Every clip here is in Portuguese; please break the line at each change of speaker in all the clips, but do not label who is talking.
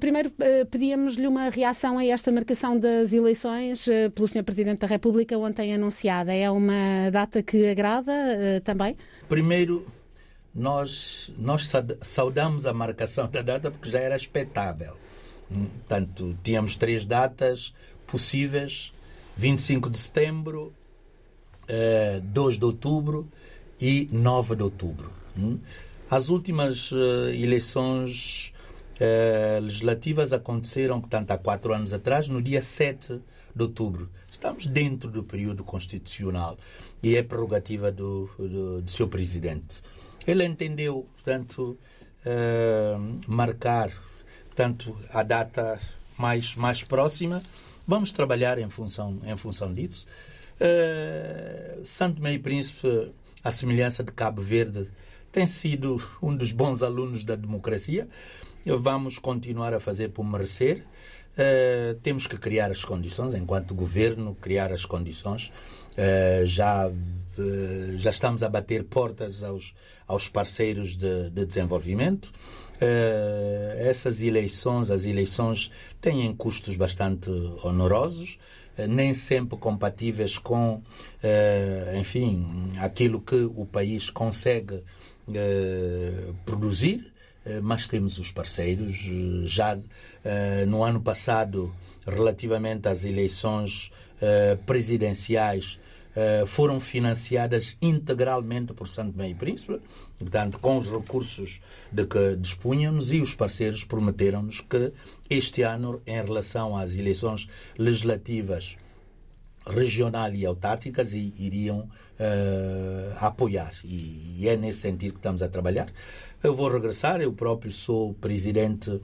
Primeiro, eh, pedíamos-lhe uma reação a esta marcação das eleições eh, pelo Sr. Presidente da República ontem anunciada. É uma data que agrada eh, também?
Primeiro, nós, nós saudamos a marcação da data porque já era expectável. Hum, portanto, tínhamos três datas possíveis: 25 de setembro, 2 de outubro e 9 de outubro. Hum. As últimas eleições legislativas aconteceram, portanto, há quatro anos atrás, no dia 7 de outubro. Estamos dentro do período constitucional e é prerrogativa do, do, do seu presidente. Ele entendeu, portanto, uh, marcar portanto, a data mais, mais próxima. Vamos trabalhar em função, em função disso. Uh, Santo Meio Príncipe, a semelhança de Cabo Verde, tem sido um dos bons alunos da democracia. Vamos continuar a fazer por merecer. Uh, temos que criar as condições, enquanto governo, criar as condições. Uh, já, uh, já estamos a bater portas aos, aos parceiros de, de desenvolvimento. essas eleições, as eleições têm custos bastante onorosos, nem sempre compatíveis com, enfim, aquilo que o país consegue produzir mas temos os parceiros. Eh, já eh, no ano passado, relativamente às eleições presidenciais, foram financiadas integralmente por Santo Meio Príncipe, portanto, com os recursos de que dispunhamos, e os parceiros prometeram-nos que este ano, em relação às eleições legislativas regional e autárquicas, iriam uh, apoiar. E, e é nesse sentido que estamos a trabalhar. Eu vou regressar, eu próprio sou presidente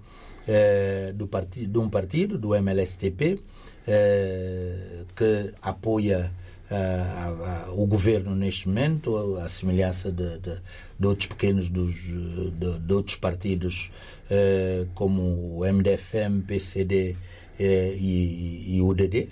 eh, do partido, de um partido, do MLSTP, eh, que apoia eh, o governo neste momento, a semelhança de, de, de outros pequenos dos, de, de outros partidos eh, como o MDFM, PCD eh, e, e o UDD.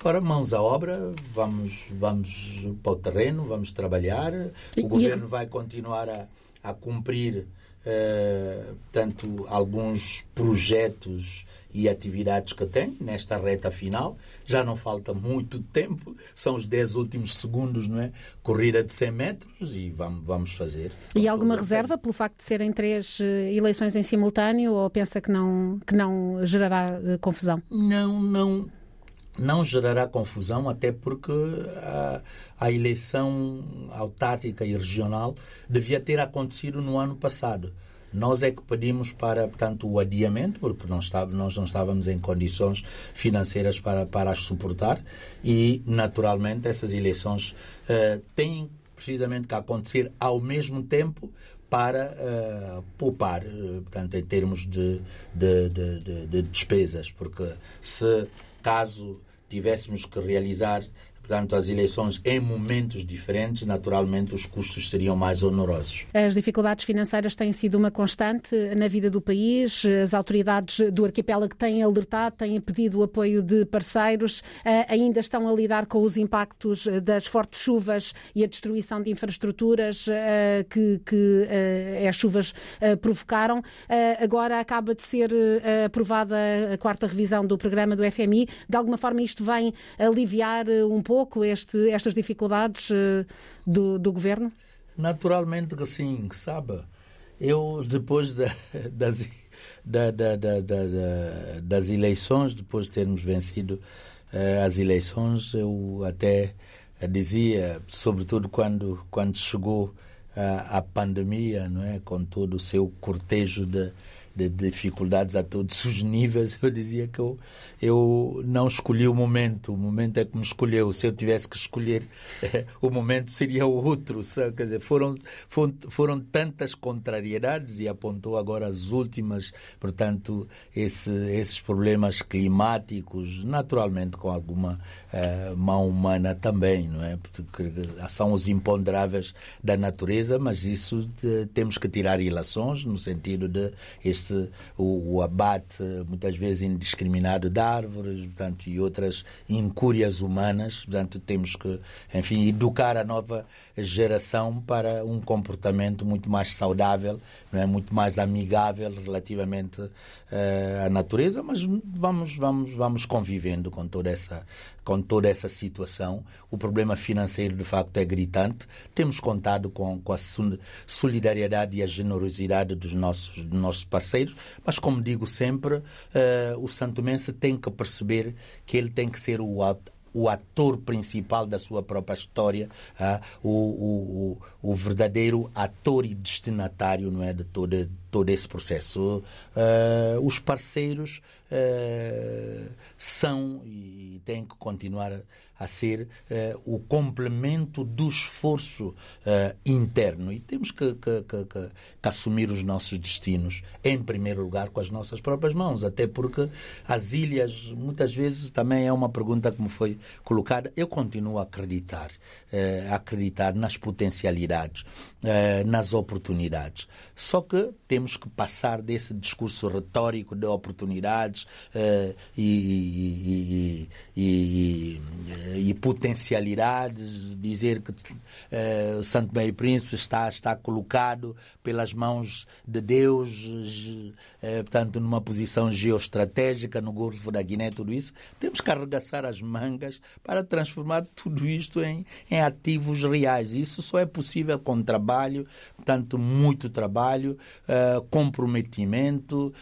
Agora, mãos à obra, vamos, vamos para o terreno, vamos trabalhar. O governo vai continuar a a cumprir uh, tanto alguns projetos e atividades que tem nesta reta final. Já não falta muito tempo, são os 10 últimos segundos, não é? Corrida de 100 metros e vamos, vamos fazer.
E alguma reserva pelo facto de serem três eh, eleições em simultâneo ou pensa que não, que não gerará uh, confusão?
Não, não não gerará confusão, até porque a, a, eleição autárquica e regional devia ter acontecido no ano passado. Nós é que pedimos para, portanto, o adiamento, porque não está, nós não estávamos em condições financeiras para, para as suportar e, naturalmente, essas eleições uh, têm precisamente que acontecer ao mesmo tempo para uh, poupar, uh, portanto, em termos de, de, de, de, despesas, porque se caso tivéssemos que realizar portanto, as eleições em momentos diferentes, naturalmente os custos seriam mais onorosos.
As dificuldades financeiras têm sido uma constante na vida do país. As autoridades do arquipélago têm alertado, têm pedido o apoio de parceiros, eh, ainda estão a lidar com os impactos das fortes chuvas e a destruição de infraestruturas eh, que, que eh, as chuvas provocaram. Agora acaba de ser aprovada a quarta revisão do programa do FMI. De alguma forma isto vem aliviar um pouco pouco este, estas dificuldades uh, do, do governo?
Naturalmente que sim, sabe. Eu, depois da, das, da, da, das eleições, depois de termos vencido uh, as eleições, eu até dizia, sobretudo quando, quando chegou a, a pandemia, não é, com todo o seu cortejo de de dificuldades a todos os níveis, eu dizia que eu, eu não escolhi o momento, o momento é que me escolheu. Se eu tivesse que escolher, o momento seria outro. Quer dizer, foram, foram, foram tantas contrariedades e apontou agora as últimas, portanto, esse, esses problemas climáticos, naturalmente com alguma uh, mão humana também, não é? Porque são os imponderáveis da natureza, mas isso de, temos que tirar ilações no sentido de este o, o, abate muitas vezes indiscriminado de árvores portanto, e outras incúrias humanas. Portanto, temos que, enfim, educar a nova geração para um comportamento muito mais saudável, não é? muito mais amigável relativamente uh, à natureza, mas vamos, vamos, vamos convivendo com toda essa com toda essa situação. O problema financeiro, de facto, é gritante. Temos contado com, com a solidariedade e a generosidade dos nossos, dos nossos parceiros, mas, como digo sempre, uh, o santomense tem que perceber que ele tem que ser o o ator principal da sua própria história, ah, o, o, o, verdadeiro ator e destinatário não é, de todo, todo esse processo. Uh, os parceiros uh, são e têm que continuar a ser uh, o complemento do esforço interno. E temos que, que, que, que, assumir os nossos destinos, em primeiro lugar, com as nossas próprias mãos. Até porque as ilhas, muitas vezes, também é uma pergunta que me foi colocada. Eu continuo a acreditar, a acreditar nas potencialidades, nas oportunidades. Só que temos que passar desse discurso retórico de oportunidades e, e, e, e potencialidades, dizer que uh, Santo Meio Príncipe está, está colocado pelas mãos de Deus, uh, portanto, numa posição geoestratégica no Golfo da Guiné, tudo isso. Temos que arregaçar as mangas para transformar tudo isto em, em ativos reais. Isso só é possível com trabalho, portanto, muito trabalho, uh, comprometimento,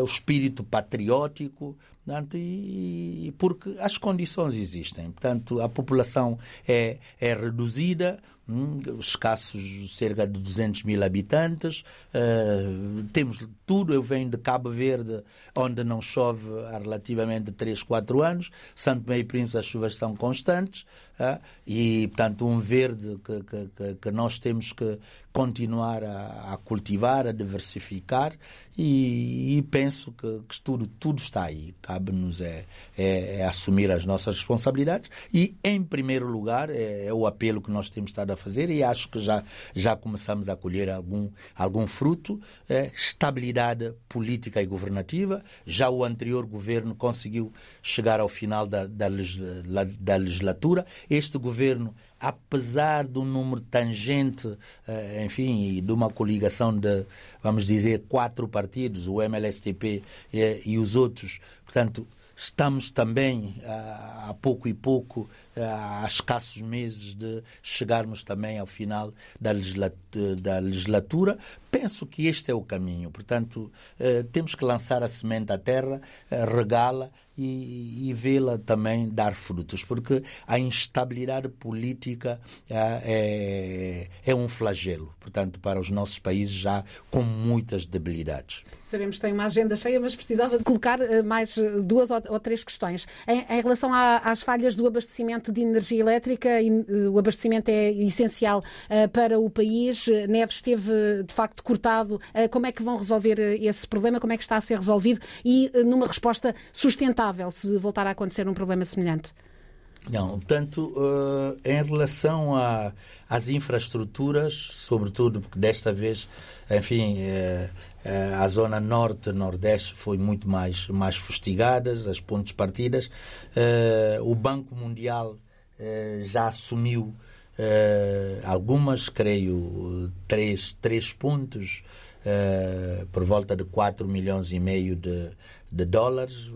o espírito patriótico. Portanto, e, porque as condições existem. Portanto, a população é, é reduzida, hum, escassos cerca de 200 mil habitantes. Uh, temos tudo. Eu venho de Cabo Verde, onde não chove há relativamente 3, 4 anos. Santo Meio Príncipe, as chuvas são constantes. E, portanto, um verde que, que, que, nós temos que continuar a, a cultivar, a diversificar. E, e penso que, que, tudo, tudo está aí. Cabe-nos é, é, é, assumir as nossas responsabilidades. E, em primeiro lugar, é, é o apelo que nós temos estado a fazer. E acho que já, já começamos a colher algum, algum fruto. É, estabilidade política e governativa. Já o anterior governo conseguiu chegar ao final da, da, da legislatura. Este governo apesar do número tangente, eh, enfim, e de uma coligação de, vamos dizer, quatro partidos, o MLSTP e, e os outros, portanto, estamos também, a pouco e pouco, há escassos meses de chegarmos também ao final da legislatura. Penso que este é o caminho. Portanto, eh, temos que lançar a semente à terra, eh, regá-la e, e vê-la também dar frutos, porque a instabilidade política é, é um flagelo, portanto, para os nossos países já com muitas debilidades.
Sabemos que tem uma agenda cheia, mas precisava de colocar eh, mais duas ou três questões. Em, em relação às falhas do abastecimento de energia elétrica, o abastecimento é essencial para o país. Neves esteve, de facto, cortado. Como é que vão resolver esse problema? Como é que está a ser resolvido? E numa resposta sustentável se voltar a acontecer um problema semelhante?
Não, portanto, uh, em relação a, às infraestruturas, sobretudo porque desta vez, enfim, uh, uh, a zona norte-nordeste foi muito mais, mais fustigada, as pontes partidas. o Banco Mundial já assumiu algumas, creio, três, três pontos, por volta de 4 milhões e meio de, de dólares.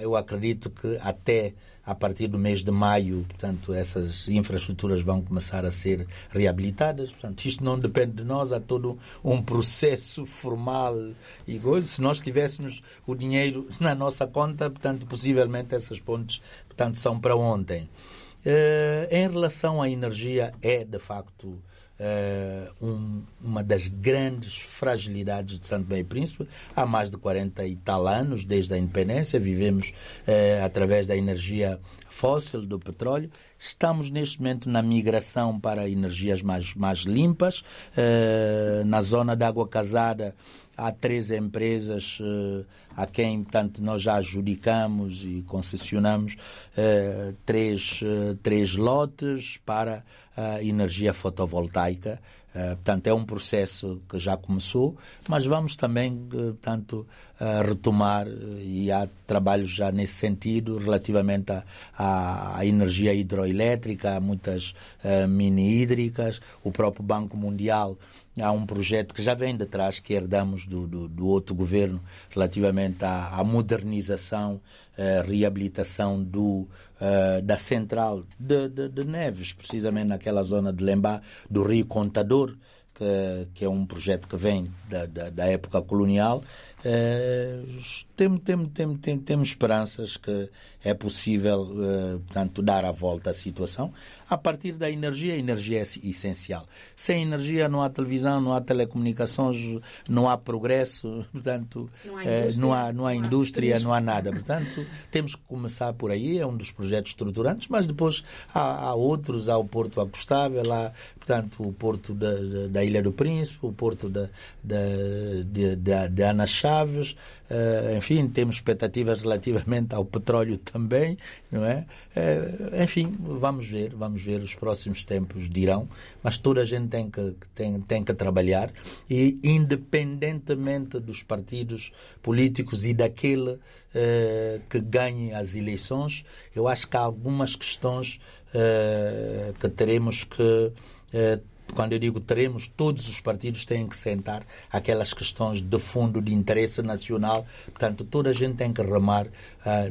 Eu acredito que até a partir do mês de maio, portanto, essas infraestruturas vão começar a ser reabilitadas. Portanto, isto não depende de nós, há todo um processo formal e coisa. Se nós tivéssemos o dinheiro na nossa conta, portanto, possivelmente essas pontes, portanto, são para ontem. Uh, em relação à energia, é de facto uh, um, uma das grandes fragilidades de Santo Meio Príncipe. Há mais de 40 e tal anos, desde a independência, vivemos uh, através da energia fóssil, do petróleo. Estamos neste momento na migração para energias mais, mais limpas. Na zona da água casada, há três empresas uh, a quem, portanto, nós já adjudicamos e concessionamos uh, três, uh, três lotes para a energia fotovoltaica. portanto, é um processo que já começou, mas vamos também, portanto, retomar e há trabalhos já nesse sentido relativamente à, energia hidroelétrica, há muitas mini hídricas, o próprio Banco Mundial há um projeto que já vem de trás, que herdamos do, do, do outro governo, relativamente à, à modernização, uh, reabilitação do, uh, da central de, de, de, Neves, precisamente naquela zona de Lembá, do Rio Contador, que, que é um projeto que vem da, da, da época colonial temos, temos, temos, temos, temos esperanças que é possível, uh, portanto, dar a volta à situação. A partir da energia, a energia é essencial. Sem energia não há televisão, não há telecomunicações, não há progresso, portanto, não há indústria, não, há, não, há indústria, não há nada. Portanto, temos que começar por aí, é um dos projetos estruturantes, mas depois há, há outros, há o Porto Acostável, há, portanto, o Porto da, da Ilha do Príncipe, o Porto da, de, de, de Ana Chaves, uh, enfim, temos expectativas relativamente ao petróleo também, não é? Uh, enfim, vamos ver, vamos ver, os próximos tempos dirão, mas toda a gente tem que, tem, tem que trabalhar e, independentemente dos partidos políticos e daquele uh, que ganhe as eleições, eu acho que há algumas questões que teremos que quando eu digo teremos, todos os partidos têm que sentar aquelas questões de fundo de interesse nacional. Portanto, toda a gente tem que remar uh,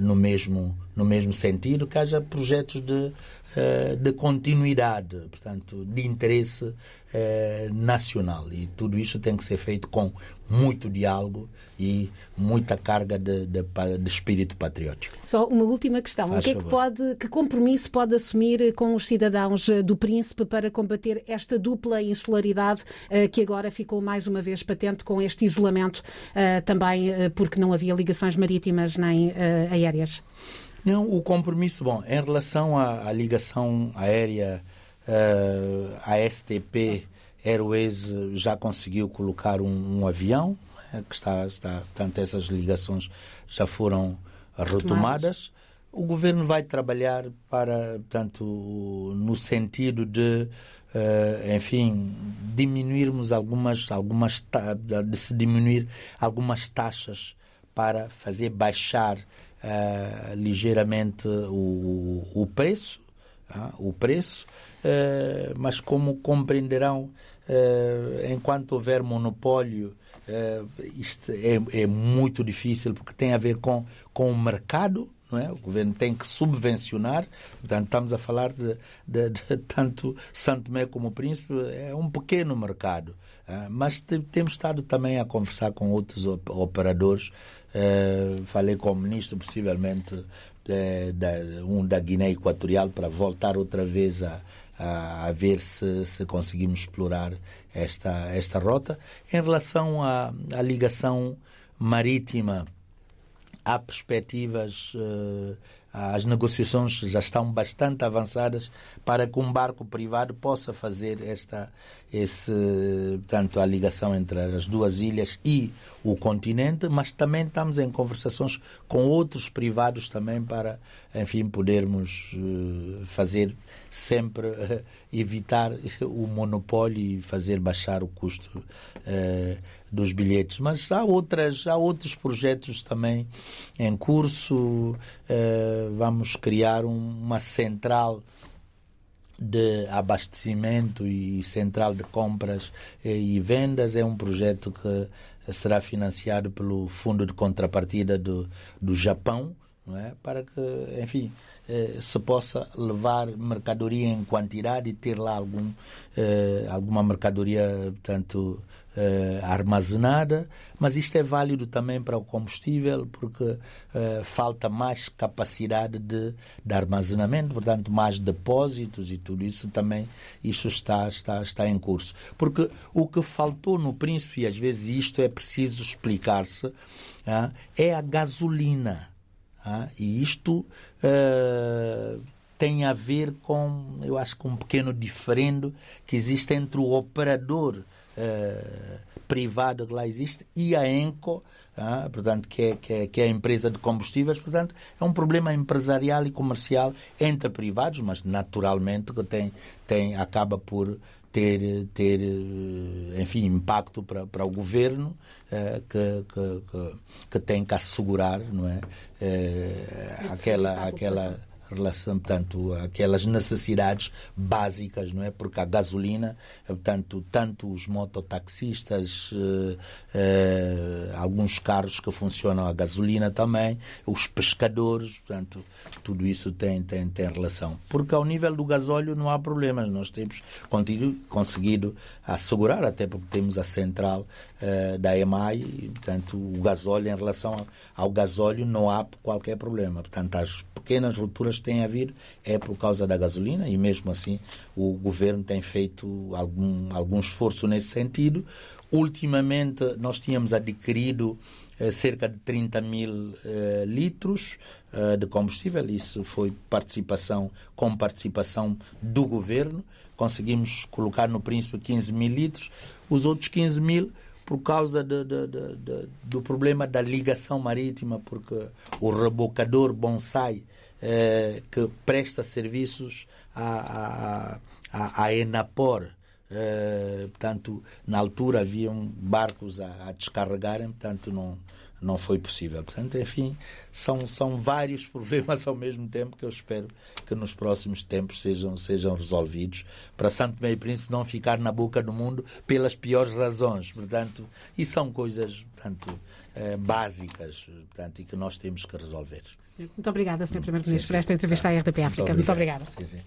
no, mesmo, no mesmo sentido, que haja projetos de, uh, de continuidade, portanto, de interesse uh, nacional. E tudo isso tem que ser feito com muito diálogo e muita carga de, de, de, espírito patriótico.
Só uma última questão. Faz o que é que pode, que compromisso pode assumir com os cidadãos do Príncipe para combater esta dupla insularidade uh, que agora ficou mais uma vez patente com este isolamento, também porque não havia ligações marítimas nem aéreas?
Não, o compromisso, bom, em relação à, à ligação aérea, a STP Airways já conseguiu colocar um, um avião é, que está, está, portanto, essas ligações já foram retomadas. O governo vai trabalhar para, portanto, no sentido de, uh, enfim, diminuirmos algumas, algumas, de se diminuir algumas taxas para fazer baixar uh, ligeiramente o, o preço, uh, o preço, uh, mas como compreenderão, enquanto houver monopólio isto é, é, muito difícil porque tem a ver com, com o mercado. Não é? O governo tem que subvencionar, portanto, estamos a falar de, de, de tanto Santo Tomé como Príncipe, é um pequeno mercado. Uh, mas te, temos estado também a conversar com outros operadores. Uh, falei com o ministro, possivelmente da, um da Guiné Equatorial, para voltar outra vez a, a, a ver se, se, conseguimos explorar esta, esta rota. Em relação à, à ligação marítima, há perspectivas. Uh, as negociações já estão bastante avançadas para que um barco privado possa fazer esta esse tanto a ligação entre as duas ilhas e o continente, mas também estamos em conversações com outros privados também para, enfim, podermos uh, fazer sempre uh, evitar o monopólio e fazer baixar o custo uh, dos bilhetes. Mas há outras, há outros projetos também em curso. vamos criar um, uma central de abastecimento e central de compras e vendas. É um projeto que será financiado pelo Fundo de Contrapartida do, do Japão, não é? para que, enfim, eh, se possa levar mercadoria em quantidade e ter lá algum, eh, alguma mercadoria, portanto, uh, armazenada, mas isto é válido também para o combustível porque falta mais capacidade de, de, armazenamento, portanto mais depósitos e tudo isso também isso está está está em curso. Porque o que faltou no Príncipe e às vezes isto é preciso explicar-se uh, é a gasolina e isto uh, tem a ver com, eu acho, com um pequeno diferendo que existe entre o operador uh, privada que lá existe e a ENCO, ah, portanto, que é, que, é, que é a empresa de combustíveis. Portanto, é um problema empresarial e comercial entre privados, mas naturalmente que tem, tem, acaba por ter, ter enfim, impacto para, para o governo eh, que, que, que, que, tem que assegurar não é? Eh, aquela, aquela relação, portanto, aquelas necessidades básicas, não é? Porque a gasolina, portanto, tanto os mototaxistas, eh, eh, alguns carros que funcionam a gasolina também, os pescadores, portanto, tudo isso tem, tem, tem relação. Porque ao nível do gasóleo não há problemas, nós temos conseguido assegurar, até porque temos a central eh, da EMAI, e, portanto, o gasóleo em relação ao gasóleo não há qualquer problema. Portanto, as pequenas rupturas têm havido é por causa da gasolina e mesmo assim o governo tem feito algum, algum esforço nesse sentido. Ultimamente nós tínhamos adquirido eh, cerca de 30 mil eh, litros eh, de combustível, isso foi participação com participação do governo. Conseguimos colocar no Príncipe 15 mil litros, os outros 15 mil por causa de, de, de, do problema da ligação marítima, porque o rebocador bonsai eh, que presta serviços à, à, à Enapor. Eh, portanto, na altura haviam barcos a, a descarregarem, portanto, não, não foi possível. Portanto, enfim, são, são vários problemas ao mesmo tempo que eu espero que nos próximos tempos sejam, sejam resolvidos para Santo Meio Príncipe não ficar na boca do mundo pelas piores razões. Portanto, e são coisas portanto, eh, básicas portanto, e que nós temos que resolver.
Muito obrigada, Sr. Primeiro-Ministro, por esta entrevista à RDP África. Muito, obrigada. Sim, sim.